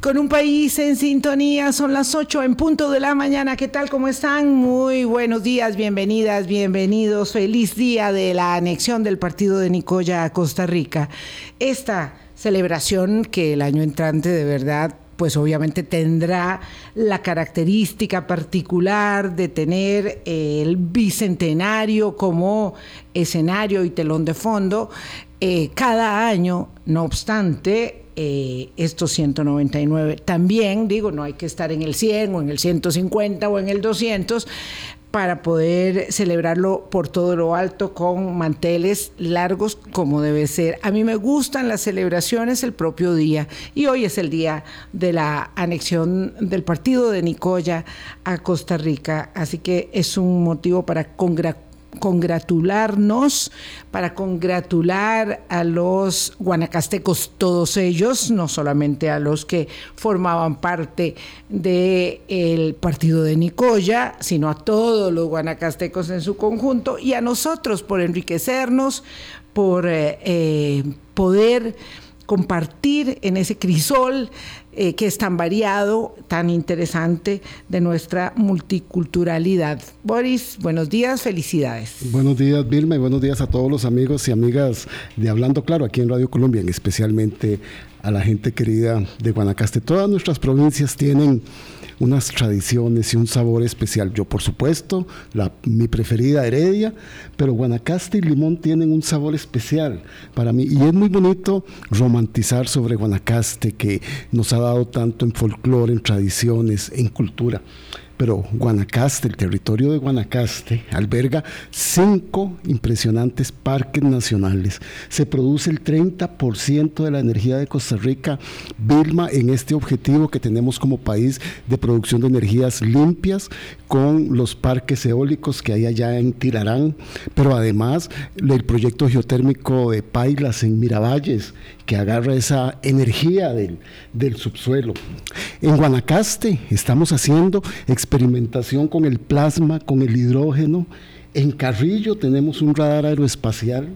Con un país en sintonía, son las 8 en punto de la mañana. ¿Qué tal? ¿Cómo están? Muy buenos días, bienvenidas, bienvenidos. Feliz día de la anexión del partido de Nicoya a Costa Rica. Esta celebración que el año entrante de verdad pues obviamente tendrá la característica particular de tener el bicentenario como escenario y telón de fondo. Eh, cada año, no obstante, eh, estos 199. También, digo, no hay que estar en el 100 o en el 150 o en el 200 para poder celebrarlo por todo lo alto con manteles largos como debe ser. A mí me gustan las celebraciones el propio día y hoy es el día de la anexión del partido de Nicoya a Costa Rica, así que es un motivo para congratular congratularnos, para congratular a los guanacastecos, todos ellos, no solamente a los que formaban parte del partido de Nicoya, sino a todos los guanacastecos en su conjunto y a nosotros por enriquecernos, por eh, eh, poder compartir en ese crisol eh, que es tan variado, tan interesante de nuestra multiculturalidad. Boris, buenos días, felicidades. Buenos días, Vilma, y buenos días a todos los amigos y amigas de Hablando Claro aquí en Radio Colombia, especialmente a la gente querida de Guanacaste. Todas nuestras provincias tienen unas tradiciones y un sabor especial. Yo, por supuesto, la, mi preferida Heredia, pero Guanacaste y Limón tienen un sabor especial para mí. Y es muy bonito romantizar sobre Guanacaste, que nos ha dado tanto en folclore, en tradiciones, en cultura pero Guanacaste, el territorio de Guanacaste, alberga cinco impresionantes parques nacionales. Se produce el 30% de la energía de Costa Rica, Vilma, en este objetivo que tenemos como país de producción de energías limpias con los parques eólicos que hay allá en Tirarán, pero además el proyecto geotérmico de Pailas en Miravalles, que agarra esa energía del, del subsuelo. En Guanacaste estamos haciendo experimentación con el plasma, con el hidrógeno. En Carrillo tenemos un radar aeroespacial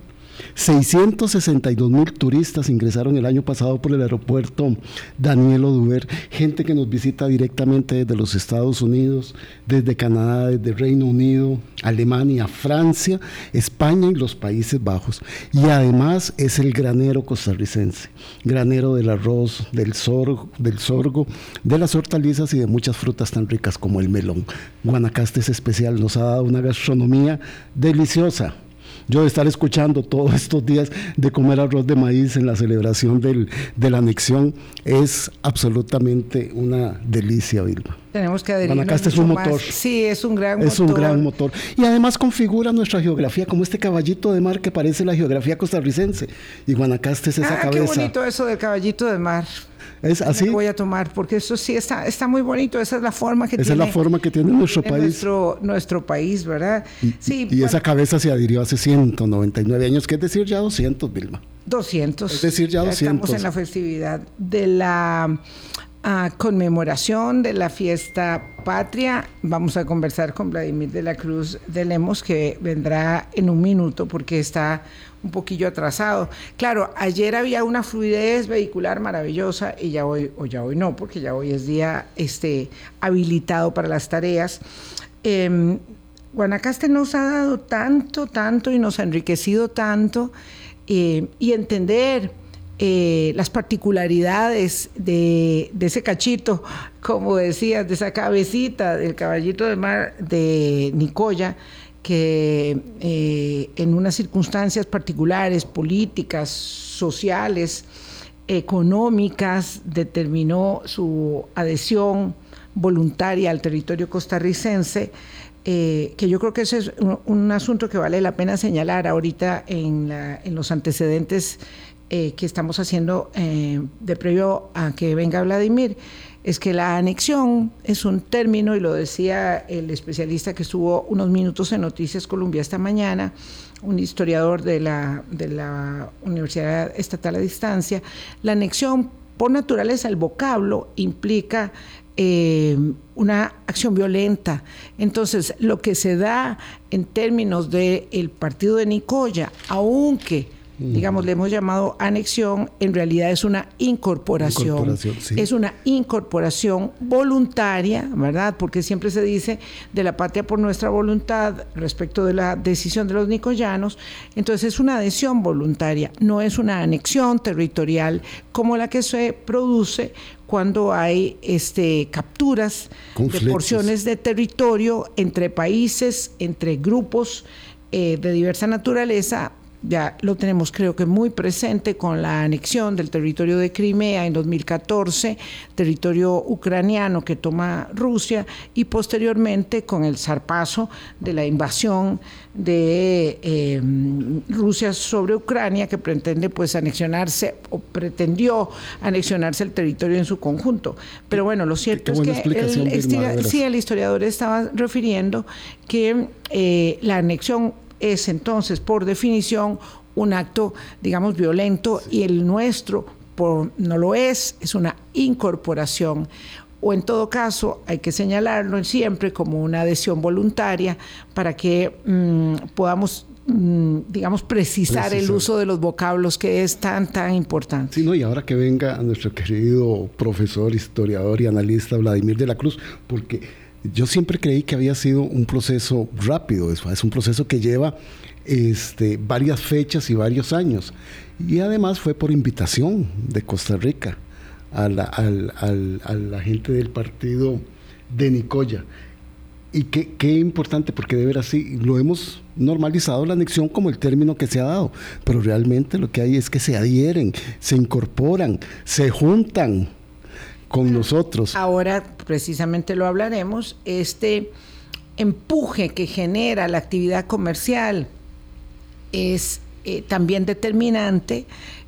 662 mil turistas ingresaron el año pasado por el aeropuerto Daniel Oduber, gente que nos visita directamente desde los Estados Unidos, desde Canadá, desde Reino Unido, Alemania, Francia, España y los Países Bajos. Y además es el granero costarricense, granero del arroz, del sorgo, del sorgo, de las hortalizas y de muchas frutas tan ricas como el melón. Guanacaste es especial, nos ha dado una gastronomía deliciosa yo de estar escuchando todos estos días de comer arroz de maíz en la celebración del, de la anexión es absolutamente una delicia, Vilma. Tenemos que adherir. Guanacaste es un motor. Sí, es un gran motor. Es un gran motor. Y además configura nuestra geografía como este caballito de mar que parece la geografía costarricense. Y Guanacaste es esa ah, cabeza. Qué bonito eso del caballito de mar. Es así. voy a tomar, porque eso sí está, está muy bonito. Esa es la forma que esa tiene. es la forma que tiene nuestro país. Nuestro, nuestro país, ¿verdad? Y, sí. Y, esa cabeza se adhirió hace 199 años, que es decir, ya 200, Vilma. 200. Es decir, ya 200. estamos en la festividad de la uh, conmemoración de la fiesta patria. Vamos a conversar con Vladimir de la Cruz de Lemos, que vendrá en un minuto porque está un poquillo atrasado. Claro, ayer había una fluidez vehicular maravillosa y ya hoy, o ya hoy no, porque ya hoy es día este, habilitado para las tareas. Eh, Guanacaste nos ha dado tanto, tanto y nos ha enriquecido tanto eh, y entender eh, las particularidades de, de, ese cachito, como decías, de esa cabecita del caballito de mar de Nicoya, que eh, en unas circunstancias particulares, políticas, sociales, económicas, determinó su adhesión voluntaria al territorio costarricense, eh, que yo creo que ese es un, asunto que vale la pena señalar ahorita en, los antecedentes eh, que estamos haciendo de previo a que venga Vladimir es que la anexión es un término, y lo decía el especialista que estuvo unos minutos en Noticias Colombia esta mañana, un historiador de la, de la Universidad Estatal a Distancia, la anexión por naturaleza, el vocablo implica eh, una acción violenta. Entonces, lo que se da en términos del partido de Nicoya, aunque digamos, le hemos llamado anexión, en realidad es una incorporación. Es una incorporación voluntaria, ¿verdad? Porque siempre se dice de la patria por nuestra voluntad respecto de la decisión de los nicoyanos. Entonces es una adhesión voluntaria, no es una anexión territorial como la que se produce cuando hay este, capturas de porciones de territorio entre países, entre grupos eh, de diversa naturaleza ya lo tenemos creo que muy presente con la anexión del territorio de Crimea en 2014, territorio ucraniano que toma Rusia y posteriormente con el zarpazo de la invasión de em, Rusia sobre Ucrania que pretende pues anexionarse o pretendió anexionarse el territorio en su conjunto. Pero bueno, lo cierto es que el, sí, el historiador estaba refiriendo que eh, la anexión es entonces, por definición, un acto, digamos, violento y el nuestro por, no lo es, es una incorporación. O en todo caso, hay que señalarlo siempre como una adhesión voluntaria para que mm, podamos mm, digamos, precisar el uso de los vocablos que es tan, tan importante. Sí, no, y ahora que venga nuestro querido profesor, historiador y analista Vladimir de la Cruz, porque yo siempre creí que había sido un proceso rápido, es un proceso que lleva este, varias fechas y varios años. Y además fue por invitación de Costa Rica a la, gente del partido de Nicoya. Y qué, qué, importante, porque de ver así lo hemos normalizado la anexión como el término que se ha dado, pero realmente lo que hay es que se adhieren, se incorporan, se juntan con nosotros. Ahora precisamente lo hablaremos, este empuje que genera la actividad comercial es eh, también determinante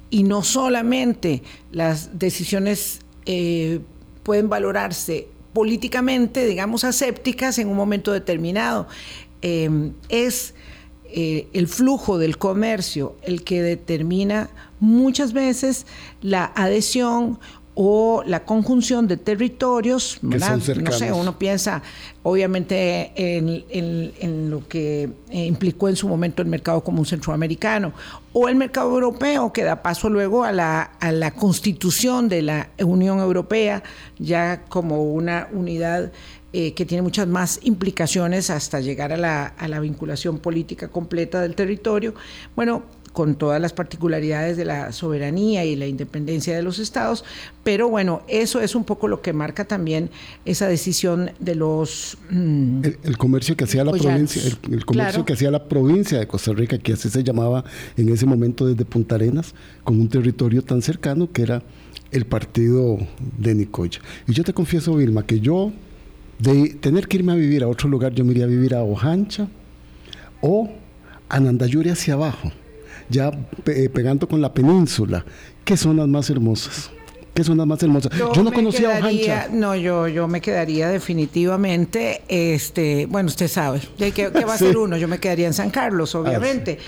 y no solamente las decisiones eh, pueden valorarse políticamente, digamos, asépticas en un momento determinado. Eh, es el flujo del comercio el que determina muchas veces la adhesión o la conjunción de territorios, no sé, uno piensa obviamente en, lo que eh, implicó en su momento el mercado común centroamericano o el mercado europeo que da paso luego a la, a la constitución de la Unión Europea ya como una unidad eh, que tiene muchas más implicaciones hasta llegar a la, a la vinculación política completa del territorio. Bueno, con todas las particularidades de la soberanía y la independencia de los estados, pero bueno, eso es un poco lo que marca también esa decisión de los... Mm, el, comercio que hacía la provincia, el, comercio que hacía la provincia de Costa Rica, que así se llamaba en ese momento desde Punta Arenas, con un territorio tan cercano que era el partido de Nicoya. Y yo te confieso, Vilma, que yo, de tener que irme a vivir a otro lugar, yo me iría a vivir a Ojancha o a Nandayuri hacia abajo ya eh, pegando con la península. ¿Qué zonas más hermosas? ¿Qué zonas más hermosas? Yo, no conocía Ojancha. No, yo, yo me quedaría definitivamente, este, bueno, usted sabe, ¿qué, va a ser uno? Yo me quedaría en San Carlos, ah, obviamente.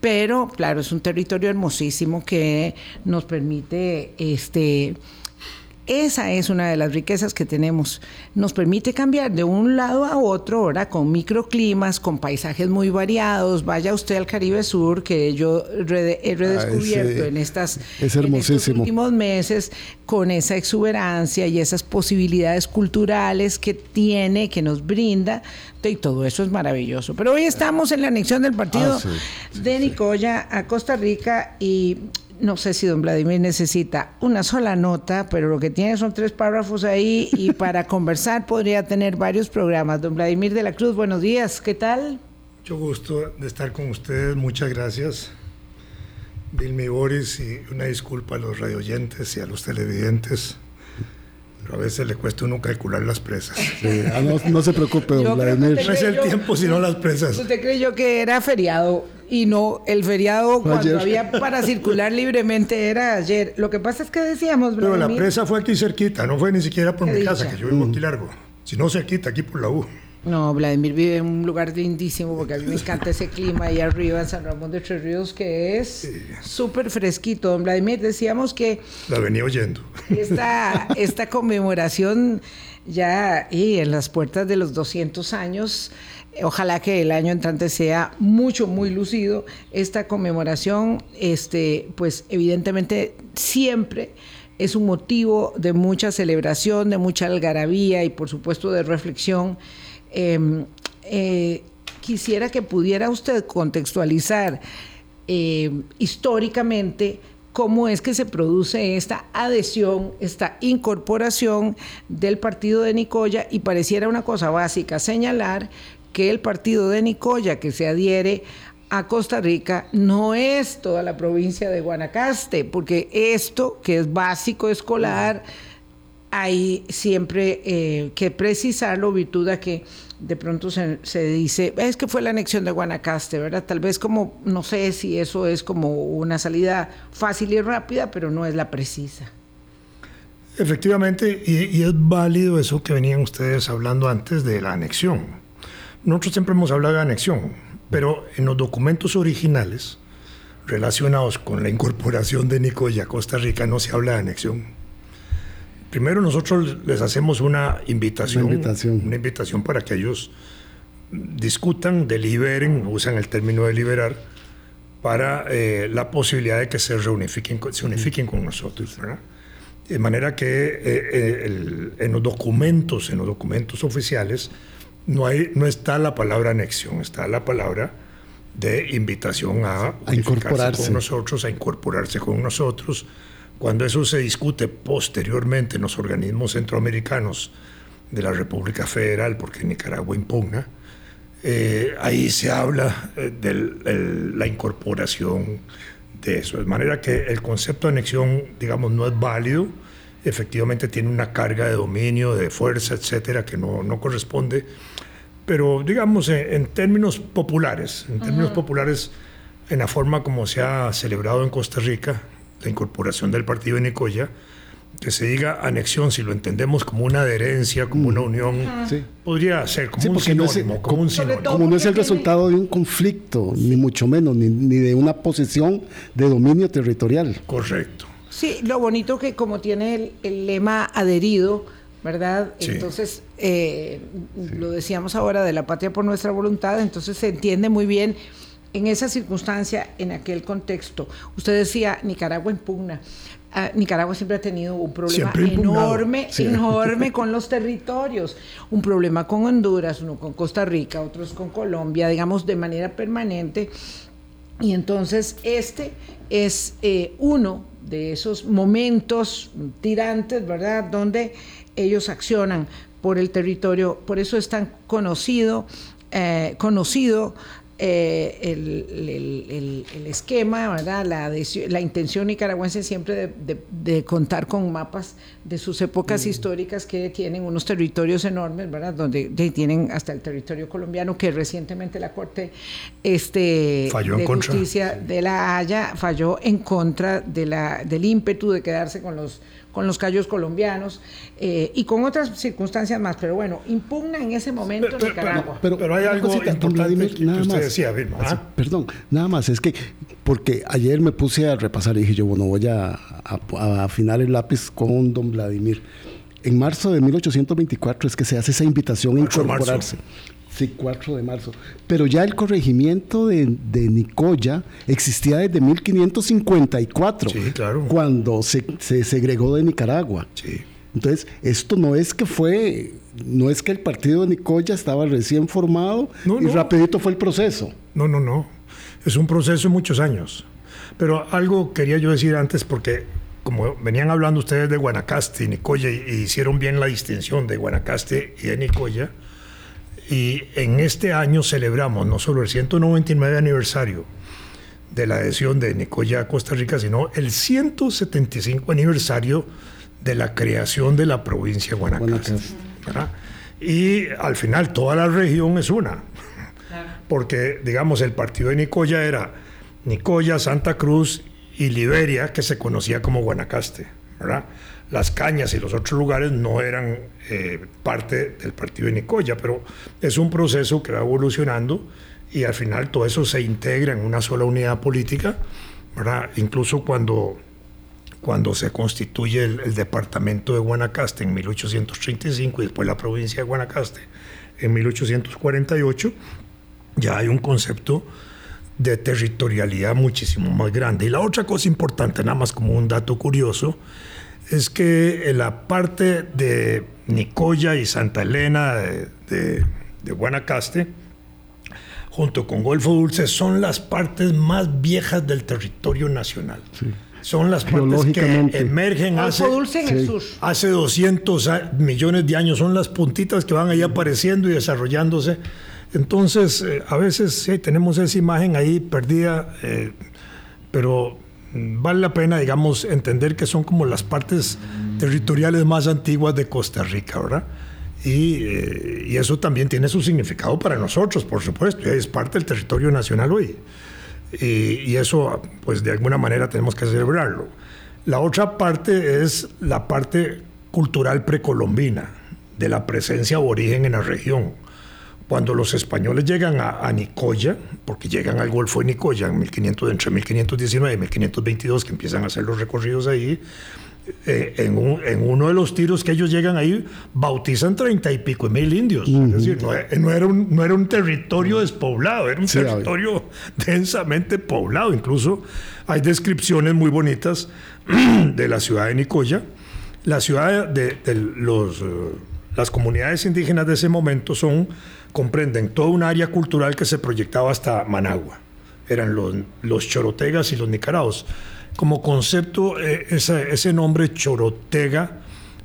Pero, claro, es un territorio hermosísimo que nos permite, este, esa es una de las riquezas que tenemos. Nos permite cambiar de un lado a otro, ahora con microclimas, con paisajes muy variados. Vaya usted al Caribe Sur, que yo he redescubierto en, estas, estos últimos meses, con esa exuberancia y esas posibilidades culturales que tiene, que nos brinda. Y todo eso es maravilloso. Pero hoy estamos en la anexión del partido ah, de Nicoya a Costa Rica y no sé si don Vladimir necesita una sola nota, pero lo que tiene son tres párrafos ahí y para conversar podría tener varios programas. Don Vladimir de la Cruz, buenos días, ¿qué tal? Mucho gusto de estar con ustedes, muchas gracias. Vilmi Boris y una disculpa a los radioyentes y a los televidentes. Pero a veces le cuesta uno calcular las presas. Ah, no, se preocupe, don Vladimir. No es el tiempo, sino las presas. ¿Usted creyó que era feriado? Y no el feriado cuando había para circular libremente era ayer. Lo que pasa es que decíamos, Pero la presa fue aquí cerquita, no fue ni siquiera por mi casa, que yo vivo aquí largo, sino cerquita, aquí por la U. No, Vladimir vive en un lugar lindísimo porque a mí me encanta ese clima ahí arriba en San Ramón de Tres Ríos que es súper fresquito. Don Vladimir, decíamos que... La venía oyendo. Esta, esta conmemoración ya y en las puertas de los 200 años Ojalá que el año entrante sea mucho, muy lucido. Esta conmemoración, este, pues evidentemente siempre es un motivo de mucha celebración, de mucha algarabía y por supuesto de reflexión. Em, eh, quisiera que pudiera usted contextualizar em, históricamente cómo es que se produce esta adhesión, esta incorporación del partido de Nicoya y pareciera una cosa básica señalar que el partido de Nicoya que se adhiere a Costa Rica no es toda la provincia de Guanacaste, porque esto que es básico escolar, hay siempre eh, que precisarlo, virtud a que de pronto se, se, dice, es que fue la anexión de Guanacaste, ¿verdad? Tal vez como, no sé si eso es como una salida fácil y rápida, pero no es la precisa. Efectivamente, y, y es válido eso que venían ustedes hablando antes de la anexión nosotros siempre hemos hablado de anexión, pero en los documentos originales relacionados con la incorporación de Nicoya a Costa Rica no se habla de anexión. Primero nosotros les hacemos una invitación, una invitación, una invitación para que ellos discutan, deliberen, usan el término deliberar, para eh, la posibilidad de que se reunifiquen, se unifiquen con nosotros. De manera que eh, eh, en los documentos, en los documentos oficiales, no, hay, no está la palabra anexión, está la palabra de invitación a, a incorporarse con nosotros, a incorporarse con nosotros. Cuando eso se discute posteriormente en los organismos centroamericanos de la República Federal, porque Nicaragua impugna, eh, ahí se habla eh, de la incorporación de eso. De manera que el concepto de anexión, digamos, no es válido, efectivamente tiene una carga de dominio, de fuerza, etcétera, que no, no corresponde pero digamos en, términos populares, en términos populares, en la forma como se ha celebrado en Costa Rica la incorporación del partido de Nicoya, que se diga anexión, si lo entendemos como una adherencia, como una unión, podría ser como un sinónimo. No como, no es el resultado de un conflicto, ni mucho menos, ni, ni, de una posición de dominio territorial. Correcto. Sí, lo bonito que como tiene el, el lema adherido, ¿verdad? Entonces, eh, lo decíamos ahora de la patria por nuestra voluntad, entonces se entiende muy bien en esa circunstancia, en aquel contexto. Usted decía, Nicaragua impugna. Ah, Nicaragua siempre ha tenido un problema enorme, enorme con los territorios. Un problema con Honduras, uno con Costa Rica, otros con Colombia, digamos, de manera permanente. Y entonces este es eh, uno de esos momentos tirantes, ¿verdad? Donde ellos accionan por el territorio, por eso es tan conocido, eh, conocido eh, el, esquema, ¿verdad? La, la, intención nicaragüense siempre de, contar con mapas de sus épocas mm. históricas que tienen unos territorios enormes, ¿verdad? Donde tienen hasta el territorio colombiano que recientemente la Corte este, de Justicia de la Haya falló en contra de la, del ímpetu de quedarse con los con los callos colombianos eh, y con otras circunstancias más. Pero bueno, impugna en ese momento pero, Nicaragua. Pero, pero, hay algo importante que, nada usted más, decía, ¿ah? Perdón, nada más, es que porque ayer me puse a repasar y dije yo, bueno, voy a, a afinar el lápiz con don Vladimir. En marzo de 1824 es que se hace esa invitación a incorporarse. Sí, 4 de marzo. Pero ya el corregimiento de, de Nicoya existía desde 1554, sí, claro. cuando se, se segregó de Nicaragua. Sí. Entonces, esto no es que fue, no es que el partido de Nicoya estaba recién formado y rapidito fue el proceso. No, no, no. Es un proceso de muchos años. Pero algo quería yo decir antes porque como venían hablando ustedes de Guanacaste y Nicoya y hicieron bien la distinción de Guanacaste y de Nicoya, y en este año celebramos no solo el 199 aniversario de la adhesión de Nicoya a Costa Rica, sino el 175 aniversario de la creación de la provincia de Guanacaste. Y al final toda la región es una. Porque, digamos, el partido de Nicoya era Nicoya, Santa Cruz y Liberia, que se conocía como Guanacaste. ¿verdad? Las cañas y los otros lugares no eran eh, parte del partido de Nicoya, pero es un proceso que va evolucionando y al final todo eso se integra en una sola unidad política, ¿verdad? Incluso cuando, cuando se constituye el, departamento de Guanacaste en 1835 y después la provincia de Guanacaste en 1848, ya hay un concepto de territorialidad muchísimo más grande. Y la otra cosa importante, nada más como un dato curioso, es que la parte de Nicoya y Santa Elena de, Guanacaste, junto con Golfo Dulce, son las partes más viejas del territorio nacional. Son las partes que emergen hace, hace 200 millones de años. Son las puntitas que van ahí apareciendo y desarrollándose. Entonces, eh, a veces sí, tenemos esa imagen ahí perdida, eh, pero vale la pena, digamos, entender que son como las partes territoriales más antiguas de Costa Rica, ¿verdad? Y, eh, y, eso también tiene su significado para nosotros, por supuesto, es parte del territorio nacional hoy. Y, y, eso, pues de alguna manera tenemos que celebrarlo. La otra parte es la parte cultural precolombina, de la presencia aborigen en la región cuando los españoles llegan a, Nicoya, porque llegan al Golfo de Nicoya en 1500, entre 1519 y 1522, que empiezan a hacer los recorridos ahí, eh, en, uno de los tiros que ellos llegan ahí, bautizan treinta y pico mil indios. Es decir, no, era un, no era un territorio despoblado, era un territorio densamente poblado. Incluso hay descripciones muy bonitas de la ciudad de Nicoya. La ciudad de, los, eh, las comunidades indígenas de ese momento son comprenden toda un área cultural que se proyectaba hasta Managua. Eran los, los chorotegas y los nicaraos. Como concepto, eh, ese, nombre chorotega,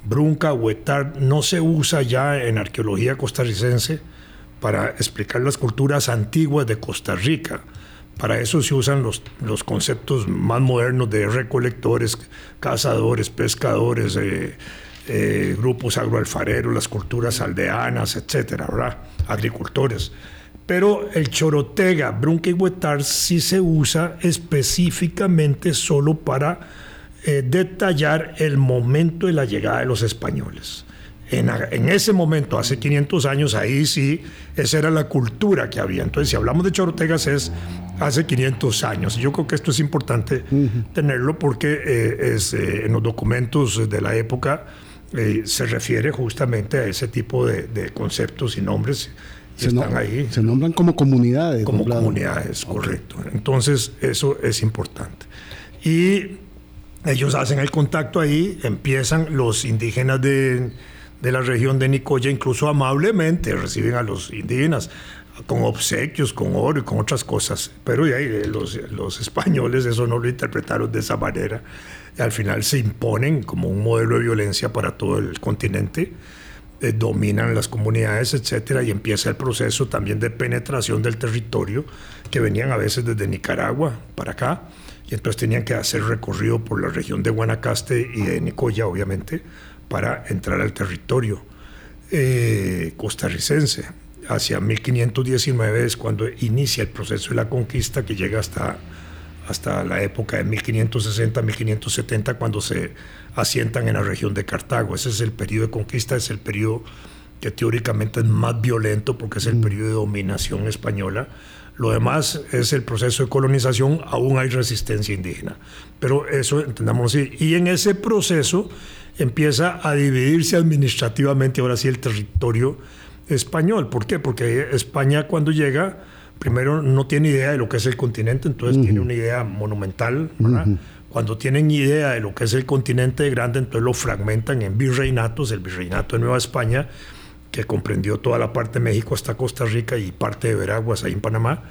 brunca, huetar, no se usa ya en arqueología costarricense para explicar las culturas antiguas de Costa Rica. Para eso se usan los, los conceptos más modernos de recolectores, cazadores, pescadores, eh, eh, grupos agroalfareros, las culturas aldeanas, etcétera, ¿verdad? agricultores. Pero el chorotega, brunca y huetar sí se usa específicamente solo para eh, detallar el momento de la llegada de los españoles. En, en, ese momento, hace 500 años, ahí sí, esa era la cultura que había. Entonces, si hablamos de chorotegas, es hace 500 años. Yo creo que esto es importante tenerlo porque eh, es, en los documentos de la época eh, se refiere justamente a ese tipo de, conceptos y nombres que están ahí. Se nombran como comunidades. Como comunidades, correcto. Entonces, eso es importante. Y ellos hacen el contacto ahí, empiezan los indígenas de, de la región de Nicoya, incluso amablemente reciben a los indígenas con obsequios, con oro y con otras cosas. Pero ahí, eh, los, los españoles eso no lo interpretaron de esa manera al final se imponen como un modelo de violencia para todo el continente, eh, dominan las comunidades, etcétera, y empieza el proceso también de penetración del territorio que venían a veces desde Nicaragua para acá, y entonces tenían que hacer recorrido por la región de Guanacaste y de Nicoya, obviamente, para entrar al territorio eh, costarricense. Hacia 1519 es cuando inicia el proceso de la conquista que llega hasta hasta la época de 1560-1570, cuando se asientan en la región de Cartago. Ese es el periodo de conquista, es el periodo que teóricamente es más violento porque es el mm. periodo de dominación española. Lo demás es el proceso de colonización, aún hay resistencia indígena. Pero eso entendamos así. Y en ese proceso empieza a dividirse administrativamente ahora sí el territorio español. ¿Por qué? Porque España cuando llega primero no tiene idea de lo que es el continente, entonces tiene una idea monumental, Cuando tienen idea de lo que es el continente grande, entonces lo fragmentan en virreinatos, el virreinato de Nueva España, que comprendió toda la parte de México hasta Costa Rica y parte de Veraguas ahí en Panamá,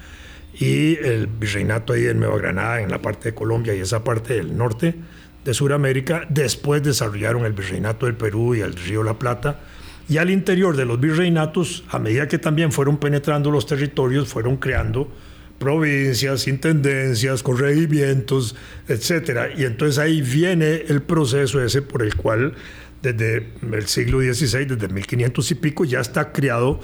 y el virreinato ahí en Nueva Granada, en la parte de Colombia y esa parte del norte de Sudamérica. Después desarrollaron el virreinato del Perú y el río La Plata, y al interior de los virreinatos, a medida que también fueron penetrando los territorios, fueron creando provincias, intendencias, corregimientos, etc. Y entonces ahí viene el proceso ese por el cual desde el siglo XVI, desde 1500 y pico, ya está creado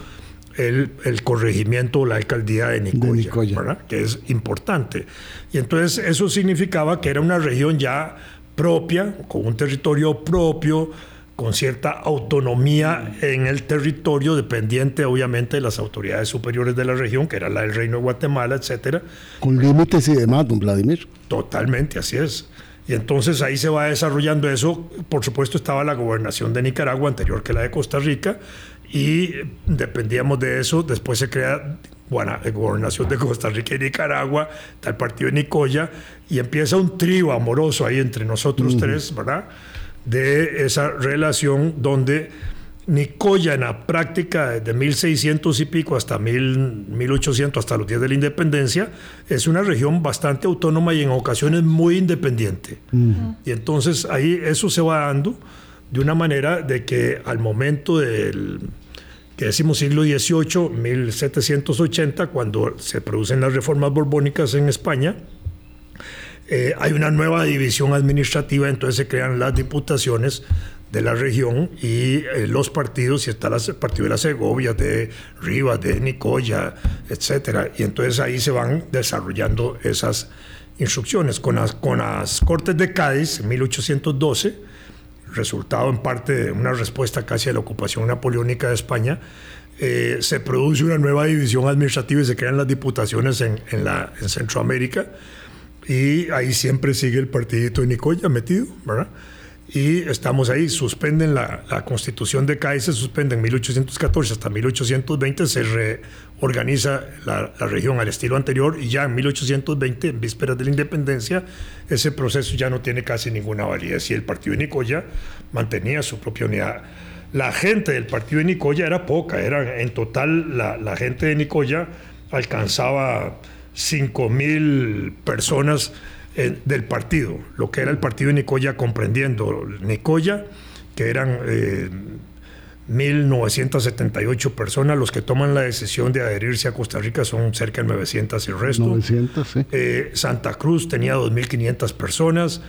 el, el corregimiento o la alcaldía de Nicoya, que es importante. Y entonces eso significaba que era una región ya propia, con un territorio propio, con cierta autonomía en el territorio, dependiente obviamente de las autoridades superiores de la región, que era la del Reino de Guatemala, etcétera. Con límites y demás, don Vladimir. Totalmente, así es. Y entonces ahí se va desarrollando eso. Por supuesto estaba la gobernación de Nicaragua anterior que la de Costa Rica y dependíamos de eso. Después se crea bueno, la gobernación de Costa Rica y Nicaragua, está el partido de Nicoya, y empieza un trío amoroso ahí entre nosotros tres, ¿verdad? De esa relación donde Nicoya en la práctica de 1600 y pico hasta 1800, hasta los días de la independencia, es una región bastante autónoma y en ocasiones muy independiente. Y entonces ahí eso se va dando de una manera de que al momento del que decimos siglo XVIII, 1780, cuando se producen las reformas borbónicas en España, eh, hay una nueva división administrativa, entonces se crean las diputaciones de la región y eh, los partidos, y está el partido de la Segovia, de Rivas, de Nicoya, etcétera, y entonces ahí se van desarrollando esas instrucciones. Con las, con las Cortes de Cádiz, en 1812, resultado en parte de una respuesta casi a la ocupación napoleónica de España, eh, se produce una nueva división administrativa y se crean las diputaciones en, en, la, en Centroamérica. Y ahí siempre sigue el partidito de Nicoya metido, ¿verdad? y estamos ahí, suspenden la, la, constitución de CAI, se suspende en 1814 hasta 1820, se reorganiza la, la, región al estilo anterior y ya en 1820, en vísperas de la independencia, ese proceso ya no tiene casi ninguna validez y el partido de Nicoya mantenía su propia unidad. La gente del partido de Nicoya era poca, era en total la, la gente de Nicoya alcanzaba 5 mil personas del partido, lo que era el partido de Nicoya, comprendiendo Nicoya, que eran 1.978 eh, personas, los que toman la decisión de adherirse a Costa Rica son cerca de 900 y el resto. 900, sí. Eh, Santa Cruz tenía 2.500 personas,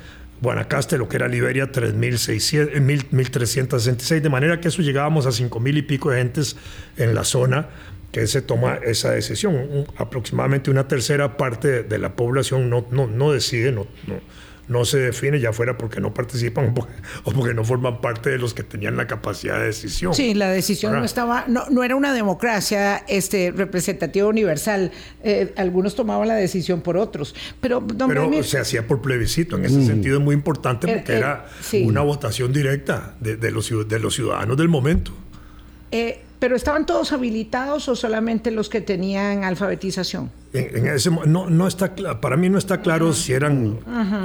Guanacaste, lo que era Liberia, 1.366, eh, de manera que eso llegábamos a 5.000 y pico de gentes en la zona que se toma esa decisión. aproximadamente una tercera parte de la población no, no, no decide, no, no, no, se define, ya fuera porque no participan o porque, no forman parte de los que tenían la capacidad de decisión. Sí, la decisión no estaba, no, no, era una democracia este, representativa universal. Eh, algunos tomaban la decisión por otros. Pero, Pero se hacía por plebiscito. En ese mm. sentido es muy importante eh, porque eh, era una votación directa de, de, los, de los ciudadanos del momento. Eh, ¿Pero estaban todos habilitados o solamente los que tenían alfabetización? En, ese, no, no está, para mí no está claro si eran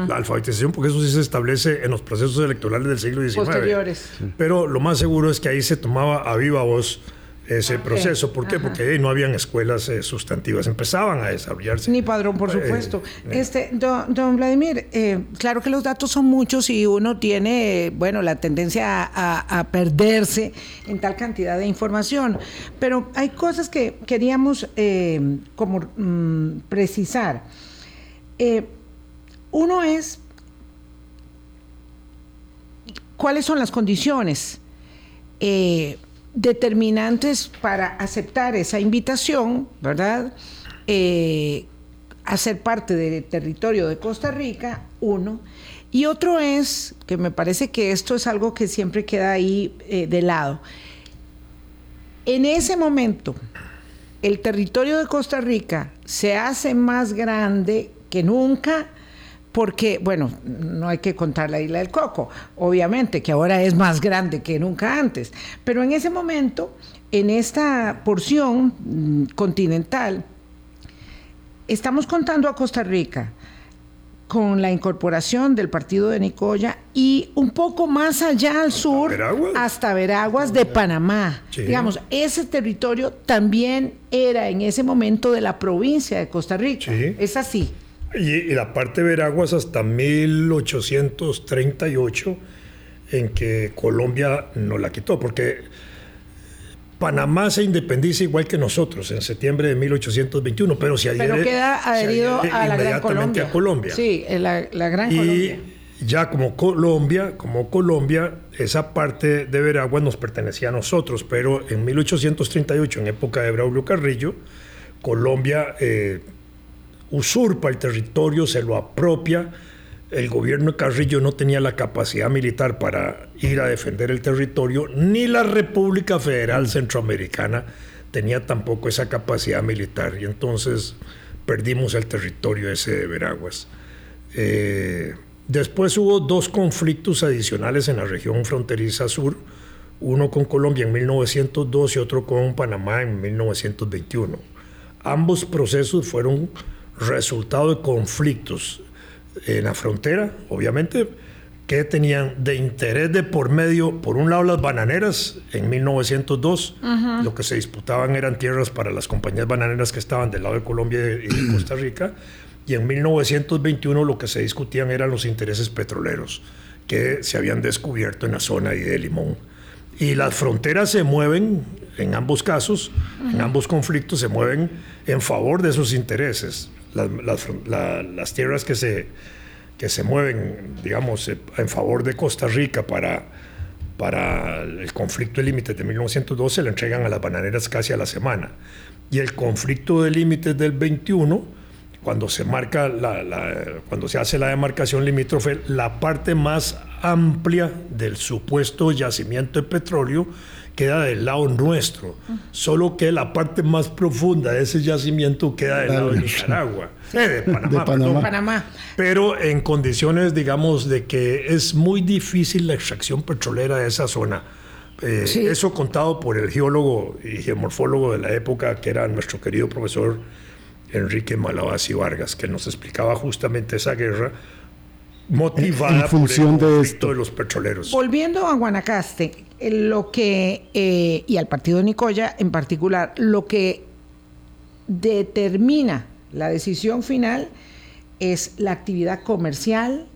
la alfabetización, porque eso sí se establece en los procesos electorales del siglo XIX. Posteriores. Pero lo más seguro es que ahí se tomaba a viva voz ese proceso. ¿Por qué? Porque no habían escuelas eh, sustantivas, empezaban a desarrollarse. Ni padrón, por eh, supuesto. Eh, este, don, Vladimir, claro que los datos son muchos y uno tiene, bueno, la tendencia a, perderse en tal cantidad de información, pero hay cosas que queríamos como mm, precisar. uno es cuáles son las condiciones determinantes para aceptar esa invitación, ¿verdad? Eh, a ser parte del territorio de Costa Rica, uno. Y otro es, que me parece que esto es algo que siempre queda ahí eh, de lado. En ese momento, el territorio de Costa Rica se hace más grande que nunca porque, bueno, no hay que contar la isla del Coco, obviamente, que ahora es más grande que nunca antes, pero en ese momento, en esta porción mm, continental, estamos contando a Costa Rica con la incorporación del partido de Nicoya y un poco más allá al sur, hasta Veraguas de Panamá. Digamos, ese territorio también era en ese momento de la provincia de Costa Rica. Es así. Y, la parte de Veraguas hasta 1838, en que Colombia no la quitó, porque Panamá se independiza igual que nosotros en septiembre de 1821, pero se adhiere, pero queda adherido a la Gran Colombia. a Colombia. Sí, la, la Gran y Colombia. Ya como Colombia, como Colombia, esa parte de Veraguas nos pertenecía a nosotros, pero en 1838, en época de Braulio Carrillo, Colombia eh, usurpa el territorio, se lo apropia. El gobierno de Carrillo no tenía la capacidad militar para ir a defender el territorio, ni la República Federal Centroamericana tenía tampoco esa capacidad militar. Y entonces perdimos el territorio ese de Veraguas. Eh, después hubo dos conflictos adicionales en la región fronteriza sur. uno con Colombia en 1902 y otro con Panamá en 1921. Ambos procesos fueron resultado de conflictos en la frontera, obviamente, que tenían de interés de por medio, por un lado las bananeras en 1902, lo que se disputaban eran tierras para las compañías bananeras que estaban del lado de Colombia y de Costa Rica, y en 1921 lo que se discutían eran los intereses petroleros que se habían descubierto en la zona de Limón. Y las fronteras se mueven, en ambos casos, en ambos conflictos, se mueven en favor de esos intereses. Las, tierras que se, que se mueven, digamos, eh, en favor de Costa Rica para, para el conflicto de límites de 1912 le entregan a las bananeras casi a la semana. Y el conflicto de límites del 21 cuando se marca la, cuando se hace la demarcación limítrofe, la parte más amplia del supuesto yacimiento de petróleo queda del lado nuestro, solo que la parte más profunda de ese yacimiento queda del lado de Nicaragua, eh, de Panamá, Pero en condiciones, digamos, de que es muy difícil la extracción petrolera de esa zona. Eh, eso contado por el geólogo y geomorfólogo de la época, que era nuestro querido profesor Enrique Malabasi Vargas, que nos explicaba justamente esa guerra motivada por el conflicto de, los petroleros. Volviendo a Guanacaste, eh, lo que, eh, y al partido de Nicoya en particular, lo que determina la decisión final es la actividad comercial,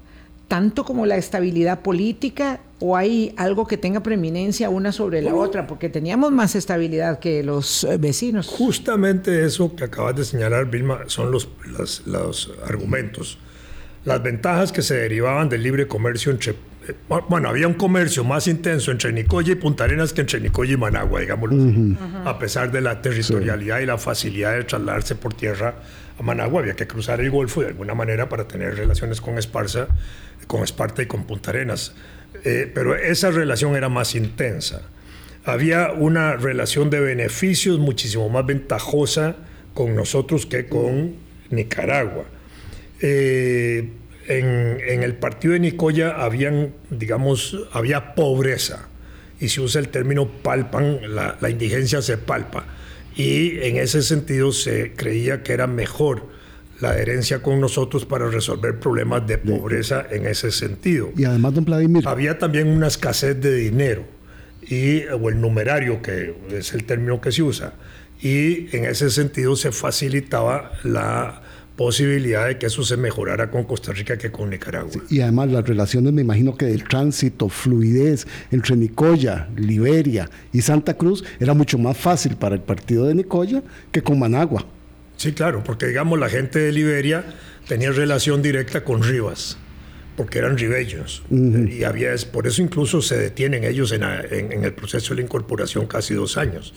tanto como la estabilidad política o hay algo que tenga preeminencia una sobre la otra, porque teníamos más estabilidad que los eh, vecinos. Justamente eso que acabas de señalar, Vilma, son los, los, argumentos. Las ventajas que se derivaban del libre comercio entre... Eh, bueno, había un comercio más intenso entre Nicoya y Punta Arenas que entre Nicoya y Managua, digámoslo, a pesar de la territorialidad y la facilidad de trasladarse por tierra a Managua. Había que cruzar el Golfo de alguna manera para tener relaciones con Esparza, con Esparta y con Punta Arenas. Eh, pero esa relación era más intensa. Había una relación de beneficios muchísimo más ventajosa con nosotros que con Nicaragua. Eh, en, el partido de Nicoya habían, digamos, había pobreza. Y si usa el término palpan, la, la indigencia se palpa. Y en ese sentido se creía que era mejor la adherencia con nosotros para resolver problemas de pobreza en ese sentido. Y además, don Vladimir. Había también una escasez de dinero, y, o el numerario, que es el término que se usa, y en ese sentido se facilitaba la posibilidad de que eso se mejorara con Costa Rica que con Nicaragua. y además las relaciones, me imagino que del tránsito, fluidez entre Nicoya, Liberia y Santa Cruz era mucho más fácil para el partido de Nicoya que con Managua. Sí, claro, porque digamos la gente de Liberia tenía relación directa con Rivas, porque eran ribellos. Y había, por eso incluso se detienen ellos en, el proceso de la incorporación casi dos años,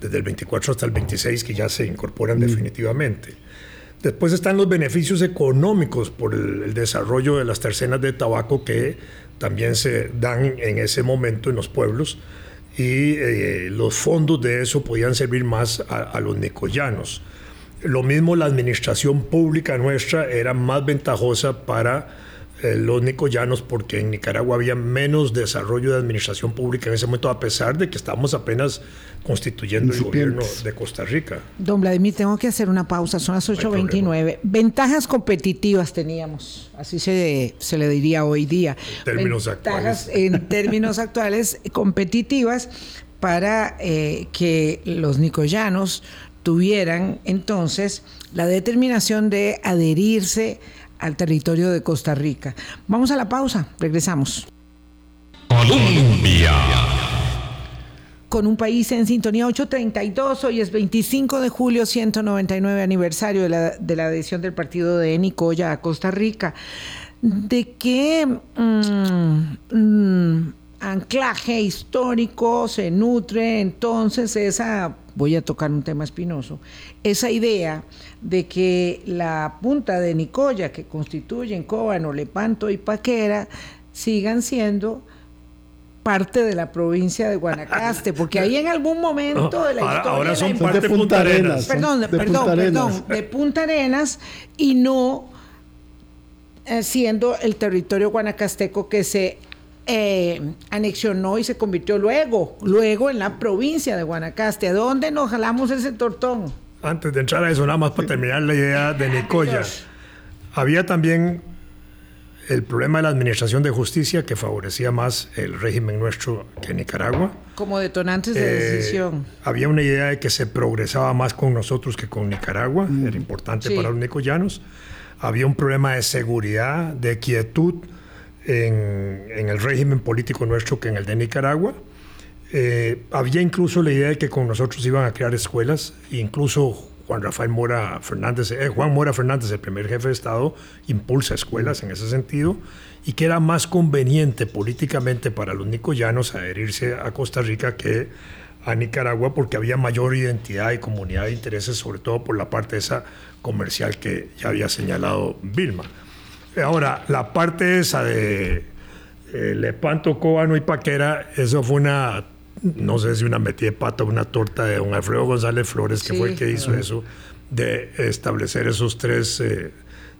desde el 24 hasta el 26 que ya se incorporan definitivamente. Después están los beneficios económicos por el, desarrollo de las tercenas de tabaco que también se dan en ese momento en los pueblos y eh, los fondos de eso podían servir más a, a los nicoyanos. Lo mismo la administración pública nuestra era más ventajosa para eh, los nicoyanos porque en Nicaragua había menos desarrollo de administración pública en ese momento, a pesar de que estamos apenas constituyendo el gobierno de Costa Rica. Don Vladimir, tengo que hacer una pausa, son las 8.29. Ventajas competitivas teníamos, así se, se le diría hoy día. En términos Ventajas, actuales. En términos actuales, competitivas para eh, que los nicoyanos tuvieran entonces la determinación de adherirse al territorio de Costa Rica. Vamos a la pausa, regresamos. Colombia. Con un país en sintonía 832, hoy es 25 de julio, 199 aniversario de la, de la adhesión del partido de Nicoya a Costa Rica. ¿De qué mm, mm, anclaje histórico se nutre entonces esa voy a tocar un tema espinoso, esa idea de que la punta de Nicoya, que constituyen Cóbano, Lepanto y Paquera, sigan siendo parte de la provincia de Guanacaste, porque ahí en algún momento de la historia... Ahora son parte de Punta Arenas. Perdón, perdón, perdón, de Punta Arenas y no eh, siendo el territorio guanacasteco que se eh, anexionó y se convirtió luego, luego en la provincia de Guanacaste. ¿A dónde nos jalamos ese tortón? Antes de entrar a eso, nada más para terminar la idea de Nicoya. Había también el problema de la administración de justicia que favorecía más el régimen nuestro que Nicaragua. Como detonantes de Eh, decisión. Había una idea de que se progresaba más con nosotros que con Nicaragua, era importante Sí. para los nicoyanos. Había un problema de seguridad, de quietud en, en el régimen político nuestro que en el de Nicaragua. Eh, había incluso la idea de que con nosotros iban a crear escuelas, incluso Juan Rafael Mora Fernández, eh, Juan Mora Fernández, el primer jefe de Estado, impulsa escuelas en ese sentido, y que era más conveniente políticamente para los nicoyanos adherirse a Costa Rica que a Nicaragua, porque había mayor identidad y comunidad de intereses, sobre todo por la parte esa comercial que ya había señalado Vilma. Ahora, la parte esa de eh, Lepanto, Cóbano y Paquera, eso fue una, no sé si una metida de pata o una torta de don Alfredo González Flores, que fue el que hizo eso, de establecer esos tres eh,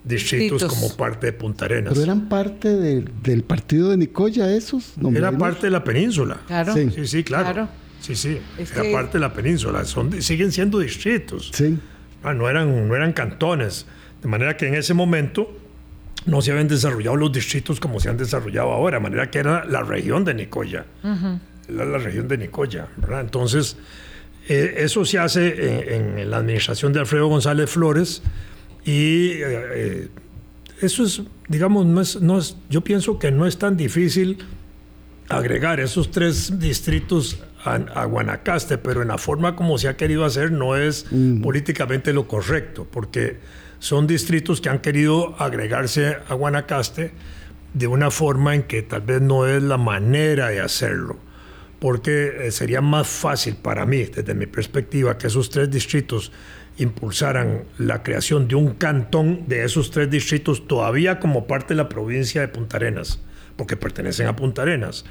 distritos, Distritos. como parte de Punta Arenas. Pero eran parte del, del partido de Nicoya esos. don Era Vladimir? parte de la península. Claro. Sí. Sí, sí, claro. Claro. Sí, sí. Es Era que- parte de la península. Son, siguen siendo distritos. Sí. Ah, no, eran, no eran cantones. De manera que en ese momento no se habían desarrollado los distritos como se han desarrollado ahora. De manera que era la región de Nicoya. Era la región de Nicoya. ¿verdad? Entonces, eh, eso se hace en, en la administración de Alfredo González Flores y eh, eso es, digamos, no es, no es, yo pienso que no es tan difícil agregar esos tres distritos a, a Guanacaste, pero en la forma como se ha querido hacer no es políticamente lo correcto, porque son distritos que han querido agregarse a Guanacaste de una forma en que tal vez no es la manera de hacerlo, porque eh, sería más fácil para mí, desde mi perspectiva, que esos tres distritos impulsaran la creación de un cantón de esos tres distritos todavía como parte de la provincia de Punta Arenas, porque pertenecen a Punta Arenas.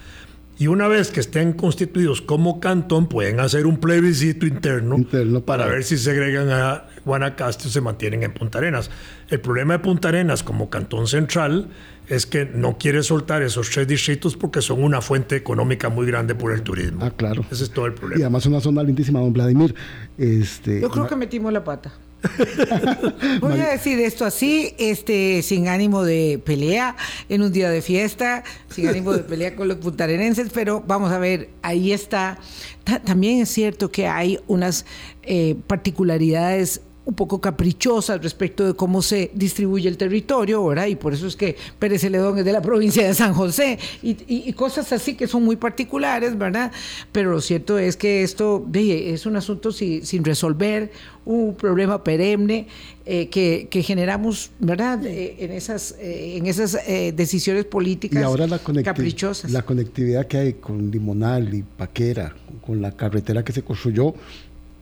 Y una vez que estén constituidos como cantón, pueden hacer un plebiscito interno, Interno para para- ver si se agregan a Guanacaste o se mantienen en Punta Arenas. El problema de Punta Arenas como cantón central es que no quiere soltar esos tres distritos porque son una fuente económica muy grande por el turismo. Ah, claro. Ese es todo el Y problema. además una zona lindísima, don Vladimir. Este, Yo creo que metimos la pata. Voy a decir esto así, este, sin ánimo de pelea, en un día de fiesta, sin ánimo de pelea con los puntarenenses, pero vamos a ver, ahí está. Ta- también es cierto que hay unas eh, particularidades un poco caprichosas respecto de cómo se distribuye el territorio, ¿verdad? Y por eso es que Pérez Celedón es de la provincia de San José y, y- y cosas así que son muy particulares, ¿verdad? Pero lo cierto es que esto es un asunto si- sin resolver, un problema perenne eh, que, que generamos, ¿verdad? Eh, en esas, eh, en esas eh, decisiones y políticas ahora la, caprichosas. la conectividad que hay con Limonal y Paquera, con la carretera que se construyó,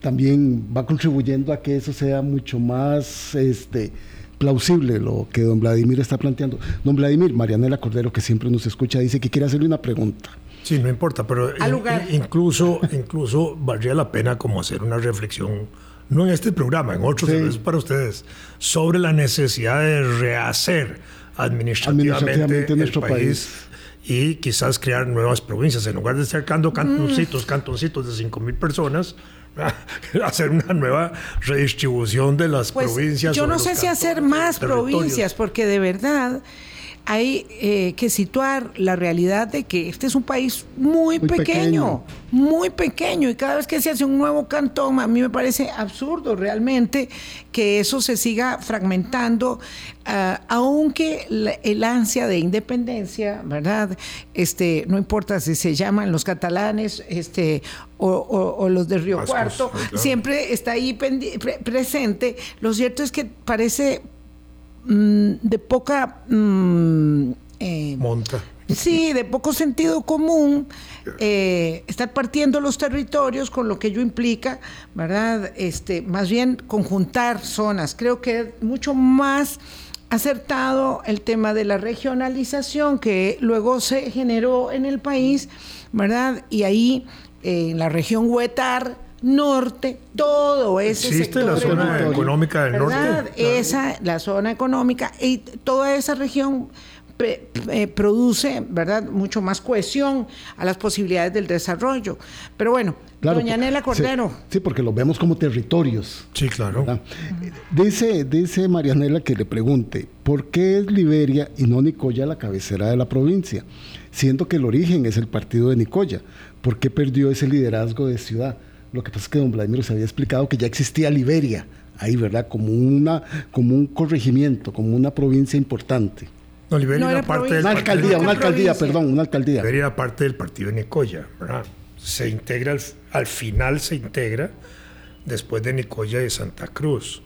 también va contribuyendo a que eso sea mucho más este, plausible lo que don Vladimir está planteando. Don Vladimir, Marianela Cordero, que siempre nos escucha, dice que quiere hacerle una pregunta. Sí, no importa, pero Al in- lugar. incluso, incluso valdría la pena como hacer una reflexión, no en este programa, en otros, Sí. para ustedes, sobre la necesidad de rehacer administrativamente, Administrativamente el nuestro país, y quizás crear nuevas provincias. En lugar de estar cantoncitos, cantoncitos de 5 mil personas, hacer una nueva redistribución de las Pues, provincias. Yo no sé si hacer más provincias, porque de verdad hay eh, que situar la realidad de que este es un país muy, Muy pequeño, pequeño. muy pequeño, y cada vez que se hace un nuevo cantón, a mí me parece absurdo realmente que eso se siga fragmentando, ah, aunque la- el ansia de independencia, ¿verdad? Este, no importa si se llaman los catalanes este, o, o- o los de Río Vascos, Cuarto, claro. siempre está ahí pre- presente. Lo cierto es que parece mm, de poca... mm, eh, Monta. Sí, de poco sentido común eh, estar partiendo los territorios con lo que ello implica, ¿verdad? Este, más bien conjuntar zonas. Creo que es mucho más acertado el tema de la regionalización que luego se generó en el país, ¿verdad? Y ahí eh, en la región Huetar norte, todo ese ¿Existe sector la zona económica del ¿verdad? norte? Claro. Esa, la zona económica y toda esa región produce, ¿verdad?, mucho más cohesión a las posibilidades del desarrollo. Pero bueno, doña Nela Cordero. Sí, porque los vemos como territorios. Sí, claro. Dice, dice Marianela que le pregunte, ¿por qué es Liberia y no Nicoya la cabecera de la provincia? Siendo que el origen es el partido de Nicoya. ¿Por qué perdió ese liderazgo de ciudad? Lo que pasa es que don Vladimir se había explicado que ya existía Liberia ahí, ¿verdad? Como, una, como un corregimiento, como una provincia importante. No, Liberia era parte del Una alcaldía, una alcaldía, perdón, una alcaldía. Liberia era parte del partido de Nicoya, ¿verdad? Se integra, al, final se integra después de Nicoya y Santa Cruz.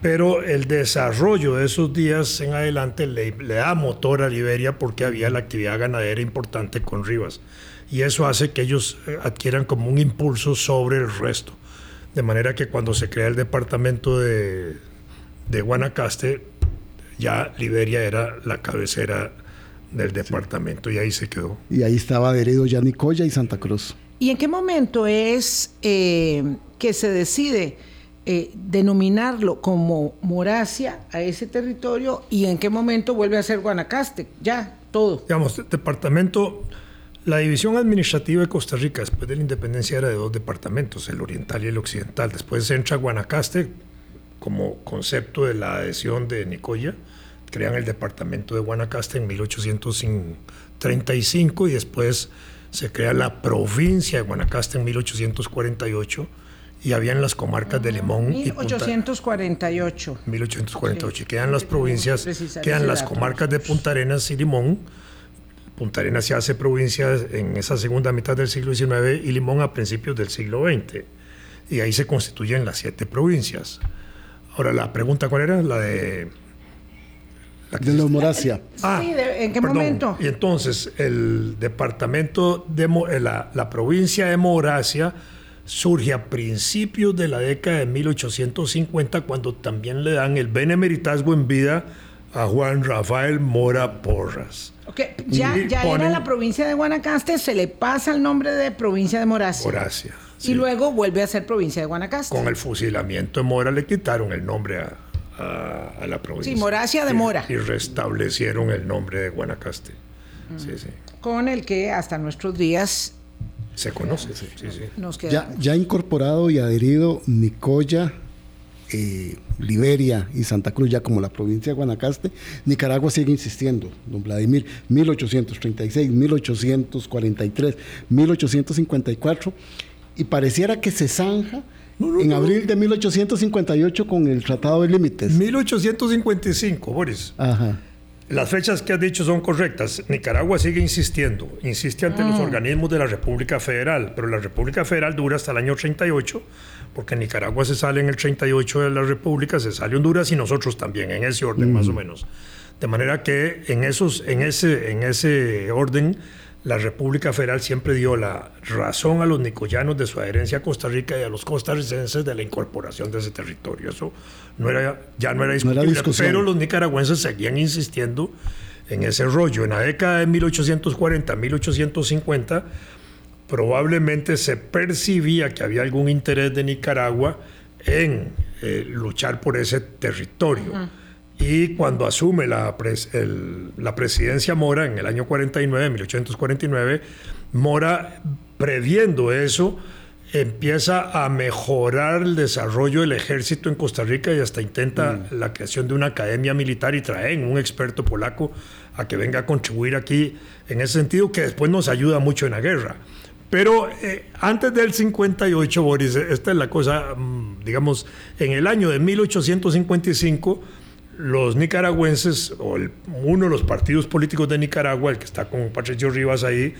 Pero el desarrollo de esos días en adelante le, le, da motor a Liberia porque había la actividad ganadera importante con Rivas. Y eso hace que ellos eh, adquieran como un impulso sobre el resto. De manera que cuando se crea el departamento de, de Guanacaste, ya Liberia era la cabecera del departamento y ahí se quedó. Y ahí estaba adherido ya Nicoya y Santa Cruz. ¿Y en qué momento es eh, que se decide eh, denominarlo como Moracia a ese territorio y en qué momento vuelve a ser Guanacaste? Ya, todo. Digamos, departamento, la división administrativa de Costa Rica después de la independencia era de dos departamentos, el oriental y el occidental. Después se entra Guanacaste como concepto de la adhesión de Nicoya crean el departamento de Guanacaste en 1835 y después se crea la provincia de Guanacaste en 1848 y habían las comarcas de Limón 1848. y 1848. Y quedan las provincias, quedan las comarcas de Punta Arenas y Limón. Punta Arenas se hace provincia en esa segunda mitad del siglo XIX y Limón a principios del siglo XX. Y ahí se constituyen las siete provincias. Ahora, la pregunta, ¿cuál era? La de de la. Ah, sí, ¿en qué momento? Y entonces el departamento de eh, la, la, provincia de Moracia surge a principios de la década de 1850 cuando también le dan el benemeritazgo en vida a Juan Rafael Mora Porras. Okay. Ya, ya era la provincia de Guanacaste, se le pasa el nombre de provincia de Moracia. Moracia. Y luego vuelve a ser provincia de Guanacaste. Con el fusilamiento de Mora le quitaron el nombre a, a, la provincia. Sí, Moracia de Mora. Y, restablecieron el nombre de Guanacaste. Con el que hasta nuestros días se conoce. Sí, ya, ya, incorporado y adherido Nicoya, eh, Liberia y Santa Cruz, ya como la provincia de Guanacaste, Nicaragua sigue insistiendo, don Vladimir, 1836, 1843, 1854, y pareciera que se zanja en abril de 1858 con el Tratado de Límites. 1855, Boris. Ajá. Las fechas que has dicho son correctas. Nicaragua sigue insistiendo, insiste ante los ah. organismos de la República Federal, pero la República Federal dura hasta el año 38, porque Nicaragua se sale en el 38 de la República, se sale Honduras y nosotros también, en ese orden más o menos. De manera que en, esos, en, ese, en ese orden la República Federal siempre dio la razón a los nicoyanos de su adherencia a Costa Rica y a los costarricenses de la incorporación de ese territorio. Eso no era, ya no era discutible, pero los nicaragüenses seguían insistiendo en ese rollo. En la década de 1840-1850 probablemente se percibía que había algún interés de Nicaragua en eh, luchar por ese territorio. Y cuando asume la, la presidencia Mora en el año 49, 1849, Mora, previendo eso, empieza a mejorar el desarrollo del ejército en Costa Rica y hasta intenta mm. la creación de una academia militar y traen un experto polaco a que venga a contribuir aquí en ese sentido, que después nos ayuda mucho en la guerra. Pero eh, antes del 58, Boris, esta es la cosa, mm, digamos, en el año de 1855, los nicaragüenses, o uno de los partidos políticos de Nicaragua, el que está con Patricio Rivas ahí,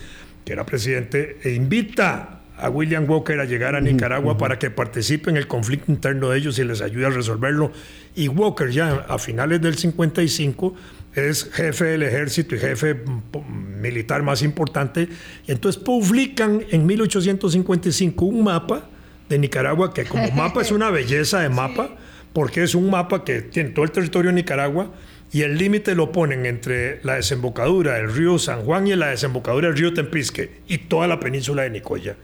que era presidente, e invita a William Walker a llegar a Nicaragua para que participe en el conflicto interno de ellos y les ayude a resolverlo. Y Walker ya a finales del 55 es jefe del ejército y jefe militar más importante. Y entonces publican en 1855 un mapa de Nicaragua que como mapa es una belleza de mapa porque es un mapa que tiene todo el territorio de Nicaragua y el límite lo ponen entre la desembocadura del río San Juan y la desembocadura del río Tempisque y toda la península de Nicoya.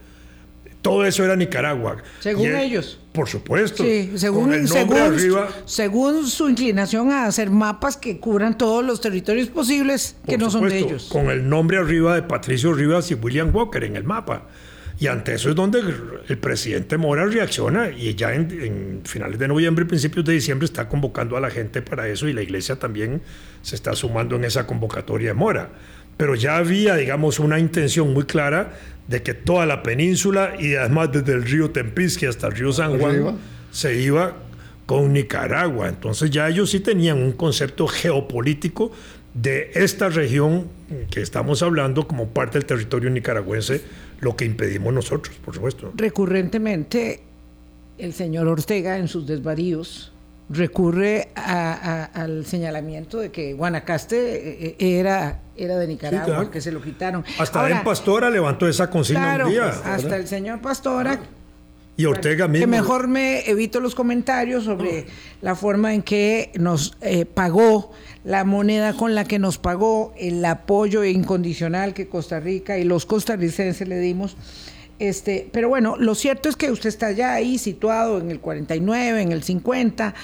Todo eso era Nicaragua. Según ellos. Por supuesto. Sí, según, según, según, su inclinación a hacer mapas que cubran todos los territorios posibles que no son de ellos. Con el nombre arriba de Patricio Rivas y William Walker en el mapa. Y ante eso es donde el presidente Mora reacciona y ya en, finales de noviembre, principios de diciembre está convocando a la gente para eso y la iglesia también se está sumando en esa convocatoria de Mora. Pero ya había, digamos, una intención muy clara de que toda la península y además desde el río Tempisque hasta el río San Juan se iba con Nicaragua. Entonces ya ellos sí tenían un concepto geopolítico de esta región que estamos hablando como parte del territorio nicaragüense lo que impedimos nosotros, por supuesto. Recurrentemente, el señor Ortega en sus desvaríos recurre al señalamiento de que Guanacaste eh, eh, era, era de Nicaragua, que se lo quitaron. Hasta el Pastora levantó esa consigna un día. Pues, hasta el señor Pastora. Y Ortega mismo. Que mejor me evito los comentarios sobre la forma en que nos eh, pagó la moneda con la que nos pagó el apoyo incondicional que Costa Rica y los costarricenses le dimos. Este, pero bueno, lo cierto es que usted está ya ahí situado en el 49, en el 50,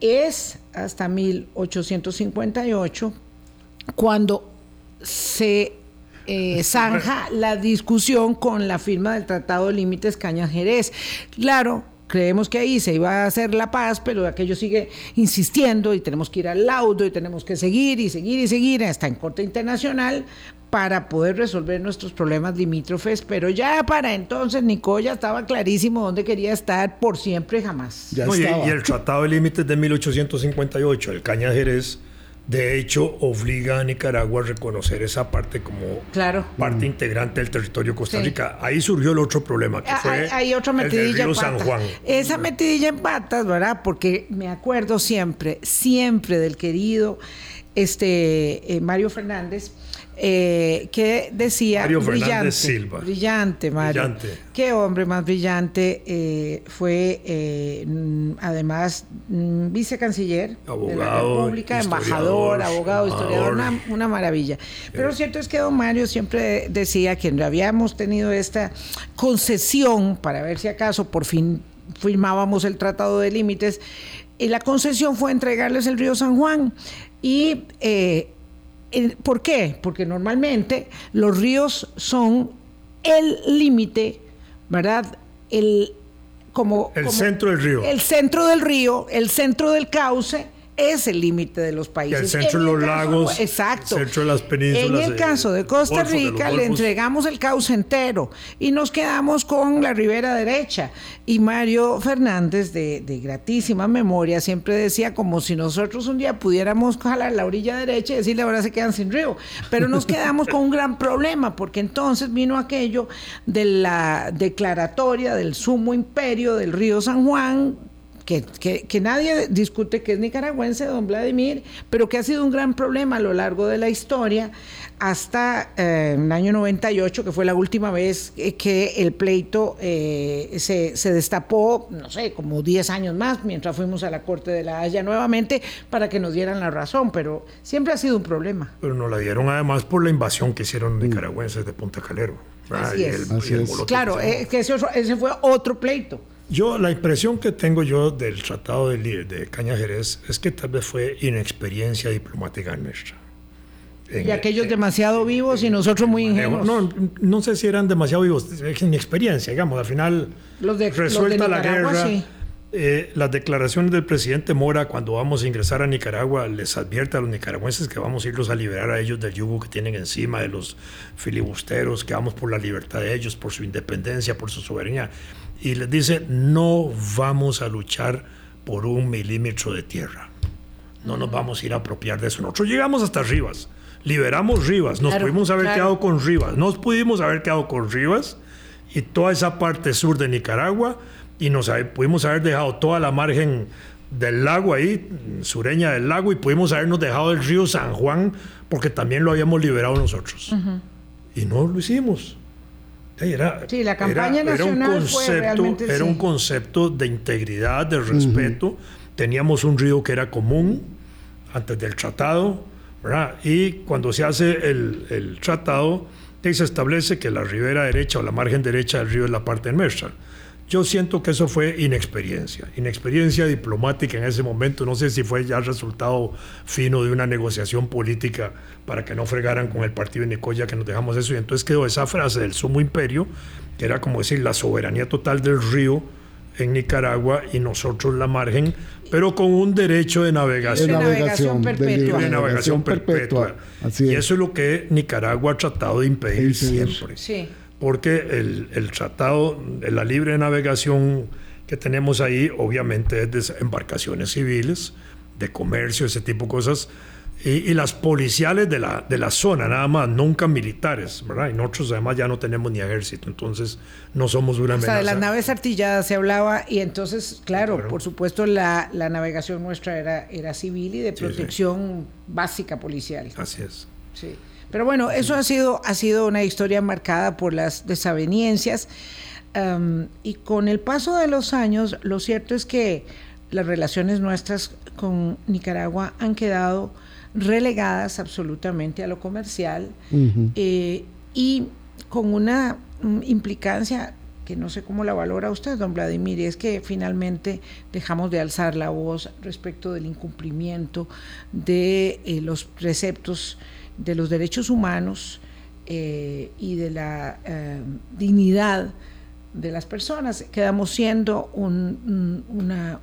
es hasta 1858 cuando se eh, zanja la discusión con la firma del Tratado de Límites Cañas Jerez. Claro, creemos que ahí se iba a hacer la paz, pero aquello sigue insistiendo y tenemos que ir al laudo y tenemos que seguir y seguir y seguir hasta en Corte Internacional para poder resolver nuestros problemas limítrofes, pero ya para entonces Nicoya estaba clarísimo dónde quería estar por siempre jamás. y, el Tratado de Límites de 1858, el Caña Jerez, de hecho, obliga a Nicaragua a reconocer esa parte como parte integrante del territorio de Costa Rica. Ahí surgió el otro problema, que ah, fue hay, otra metidilla el San Juan. Esa metidilla en patas, ¿verdad? Porque me acuerdo siempre, siempre del querido este, eh, Mario Fernández, eh, que decía Mario brillante, Silva. brillante Mario. Qué hombre más brillante eh, fue eh, además mm, vicecanciller de la República embajador abogado historiador una, maravilla. Pero lo cierto es que don Mario siempre decía que habíamos tenido esta concesión para ver si acaso por fin firmábamos el tratado de límites y la concesión fue entregarles el río San Juan y ¿Por qué? Porque normalmente los ríos son el límite, ¿verdad? El, como, el centro del río. El centro del río, el centro del cauce es el límite de los países. el centro de los lagos, exacto. el centro de las penínsulas. En el caso de Costa Rica le entregamos el cauce entero y nos quedamos con la ribera derecha. Y Mario Fernández, de, de gratísima memoria, siempre decía como si nosotros un día pudiéramos jalar la orilla derecha y decirle ahora se quedan sin río. Pero nos quedamos con un gran problema porque entonces vino aquello de la declaratoria del sumo imperio del río San Juan que, nadie discute que es nicaragüense, don Vladimir, pero que ha sido un gran problema a lo largo de la historia hasta eh, el año 98, que fue la última vez que el pleito eh, se, se, destapó, no sé, como 10 años más, mientras fuimos a la Corte de la Haya nuevamente para que nos dieran la razón, pero siempre ha sido un problema. Pero nos la dieron además por la invasión que hicieron nicaragüenses de Punta Calero. Así es. Claro, eh, que ese, ese fue otro pleito. Yo, la impresión que tengo yo del Tratado de, de Caña Jerez es que tal vez fue inexperiencia diplomática nuestra. y aquellos demasiado vivos y nosotros muy ingenuos. No, no sé si eran demasiado vivos, es inexperiencia, digamos. Al final, los de, resuelta la guerra. Eh, las declaraciones del presidente Mora cuando vamos a ingresar a Nicaragua les advierte a los nicaragüenses que vamos a irlos a liberar a ellos del yugo que tienen encima de los filibusteros, que vamos por la libertad de ellos, por su independencia, por su soberanía y les dice, no vamos a luchar por un milímetro de tierra. No nos vamos a ir a apropiar de eso. Nosotros llegamos hasta Rivas, liberamos Rivas, nos pudimos haber quedado con Rivas, nos pudimos haber quedado con Rivas y toda esa parte sur de Nicaragua y nos pudimos haber dejado toda la margen del lago ahí, sureña del lago, y pudimos habernos dejado el río San Juan porque también lo habíamos liberado nosotros. Y no lo hicimos. Era, sí, la campaña nacional un concepto, Era un concepto de integridad, de respeto. Teníamos un río que era común antes del tratado, ¿verdad? Y cuando se hace el, el tratado, se establece que la ribera derecha o la margen derecha del río es la parte nuestra. Yo siento que eso fue inexperiencia, inexperiencia diplomática en ese momento. No sé si fue ya resultado fino de una negociación política para que no fregaran con el partido de Nicoya que nos dejamos eso. Y entonces quedó esa frase del sumo imperio, que era como decir la soberanía total del río en Nicaragua y nosotros la margen, pero con un derecho de navegación. De navegación perpetua. De navegación perpetua. y eso es lo que Nicaragua ha tratado de impedir siempre. Sí porque el, el, tratado de la libre navegación que tenemos ahí obviamente es de embarcaciones civiles, de comercio, ese tipo de cosas, y, las policiales de la, de la zona, nada más, nunca militares, ¿verdad? Y nosotros además ya no tenemos ni ejército, entonces no somos una amenaza. O sea, de las naves artilladas se hablaba y entonces, claro, por supuesto la, la, navegación nuestra era, era civil y de protección básica policial. Así es. Sí. Pero bueno, eso ha sido, ha sido una historia marcada por las desavenencias. y con el paso de los años, lo cierto es que las relaciones nuestras con Nicaragua han quedado relegadas absolutamente a lo comercial eh, y con una mm, implicancia que no sé cómo la valora usted, don Vladimir, es que finalmente dejamos de alzar la voz respecto del incumplimiento de eh, los preceptos de los derechos humanos eh, y de la eh, dignidad de las personas. Quedamos siendo una,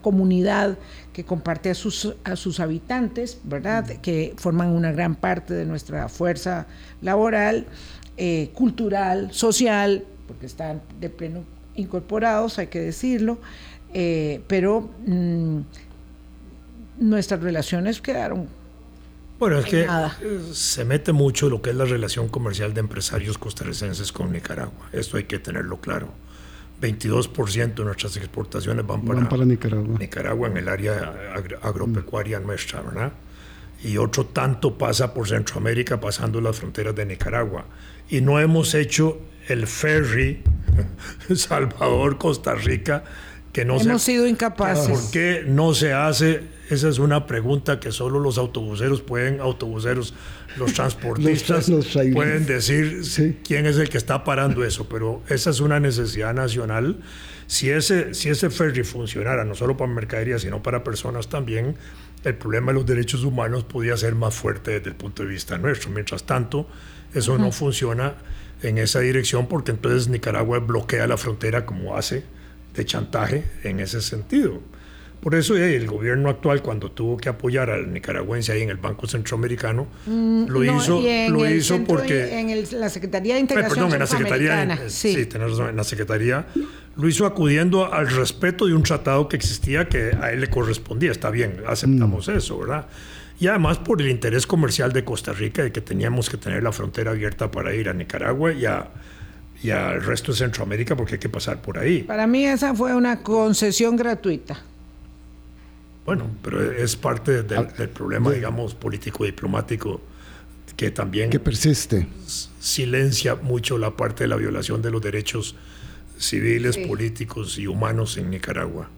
comunidad que comparte a sus, a sus habitantes, ¿verdad? Que forman una gran parte de nuestra fuerza laboral, eh, cultural, social, porque están de pleno incorporados, hay que decirlo, pero mm, nuestras relaciones quedaron bueno, es que se mete mucho lo que es la relación comercial de empresarios costarricenses con Nicaragua. Esto hay que tenerlo claro. 22% de nuestras exportaciones van para, Nicaragua. Nicaragua en el área agropecuaria nuestra, ¿verdad? Y otro tanto pasa por Centroamérica pasando las fronteras de Nicaragua. Y no hemos hecho el ferry Salvador-Costa Rica que no hemos sido incapaces. ¿Por qué no se hace esa es una pregunta que solo los autobuseros pueden, autobuseros, los transportistas pueden decir quién es el que está parando eso, pero esa es una necesidad nacional. Si ese, si ese ferry funcionara, no solo para mercadería, sino para personas también, el problema de los derechos humanos podría ser más fuerte desde el punto de vista nuestro. Mientras tanto, eso no funciona en esa dirección porque entonces Nicaragua bloquea la frontera como hace de chantaje en ese sentido. Por eso eh, el gobierno actual, cuando tuvo que apoyar al nicaragüense ahí en el Banco Centroamericano, mm, lo hizo, lo hizo porque... En la Secretaría de Integración perdón, en la Secretaría, sí, sí razón, en la Secretaría, lo hizo acudiendo al respeto de un tratado que existía que a él le correspondía. Está bien, aceptamos mm. eso, ¿verdad? Y además por el interés comercial de Costa Rica, de que teníamos que tener la frontera abierta para ir a Nicaragua y a y al resto de Centroamérica porque hay que pasar por ahí. Para mí esa fue una concesión gratuita. Bueno, pero es parte del, problema, digamos, político-diplomático que también... Que persiste. Silencia mucho la parte de la violación de los derechos civiles, políticos y humanos en Nicaragua.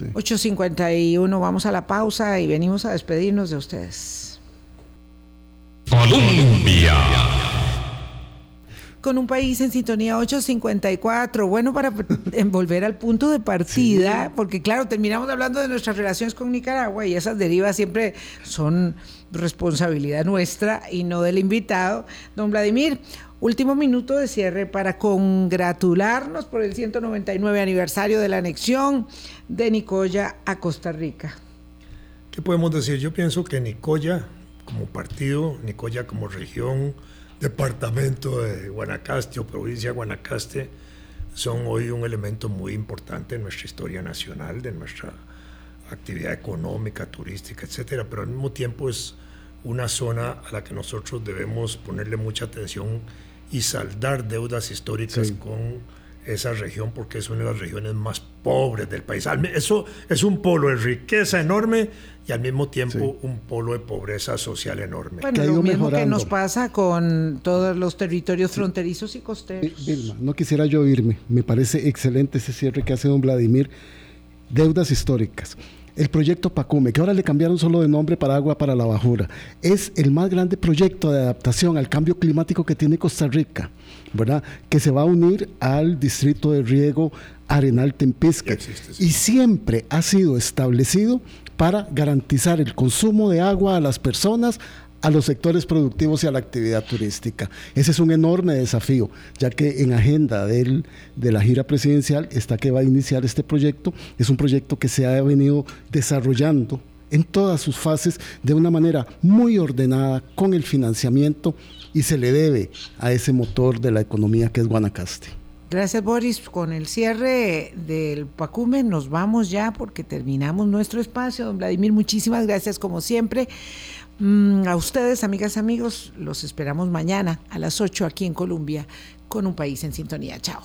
8.51, vamos a la pausa y venimos a despedirnos de ustedes. Colombia con un país en sintonía 854. Bueno, para volver al punto de partida, porque claro, terminamos hablando de nuestras relaciones con Nicaragua y esas derivas siempre son responsabilidad nuestra y no del invitado. Don Vladimir, último minuto de cierre para congratularnos por el 199 aniversario de la anexión de Nicoya a Costa Rica. ¿Qué podemos decir? Yo pienso que Nicoya como partido, Nicoya como región, departamento de Guanacaste o provincia de Guanacaste son hoy un elemento muy importante en nuestra historia nacional, de nuestra actividad económica, turística, etcétera, pero al mismo tiempo es una zona a la que nosotros debemos ponerle mucha atención y saldar deudas históricas con esa región porque es una de las regiones más pobres del país. Eso es un polo de riqueza enorme y al mismo tiempo un polo de pobreza social enorme. Bueno, lo mismo que nos pasa con todos los territorios fronterizos y costeros. Vilma, no quisiera yo irme. Me parece excelente ese cierre que hace don Vladimir. Deudas históricas. El proyecto Pacume, que ahora le cambiaron solo de nombre para Agua para la Bajura, es el más grande proyecto de adaptación al cambio climático que tiene Costa Rica, ¿verdad? Que se va a unir al distrito de riego Arenal Tempisca. Y siempre ha sido establecido para garantizar el consumo de agua a las personas, a los sectores productivos y a la actividad turística. Ese es un enorme desafío, ya que en agenda de la gira presidencial está que va a iniciar este proyecto. Es un proyecto que se ha venido desarrollando en todas sus fases de una manera muy ordenada con el financiamiento y se le debe a ese motor de la economía que es Guanacaste. Gracias Boris. Con el cierre del Pacume nos vamos ya porque terminamos nuestro espacio. Don Vladimir, muchísimas gracias como siempre. Mm, a ustedes, amigas, amigos, los esperamos mañana a las 8 aquí en Colombia con un país en sintonía. Chao.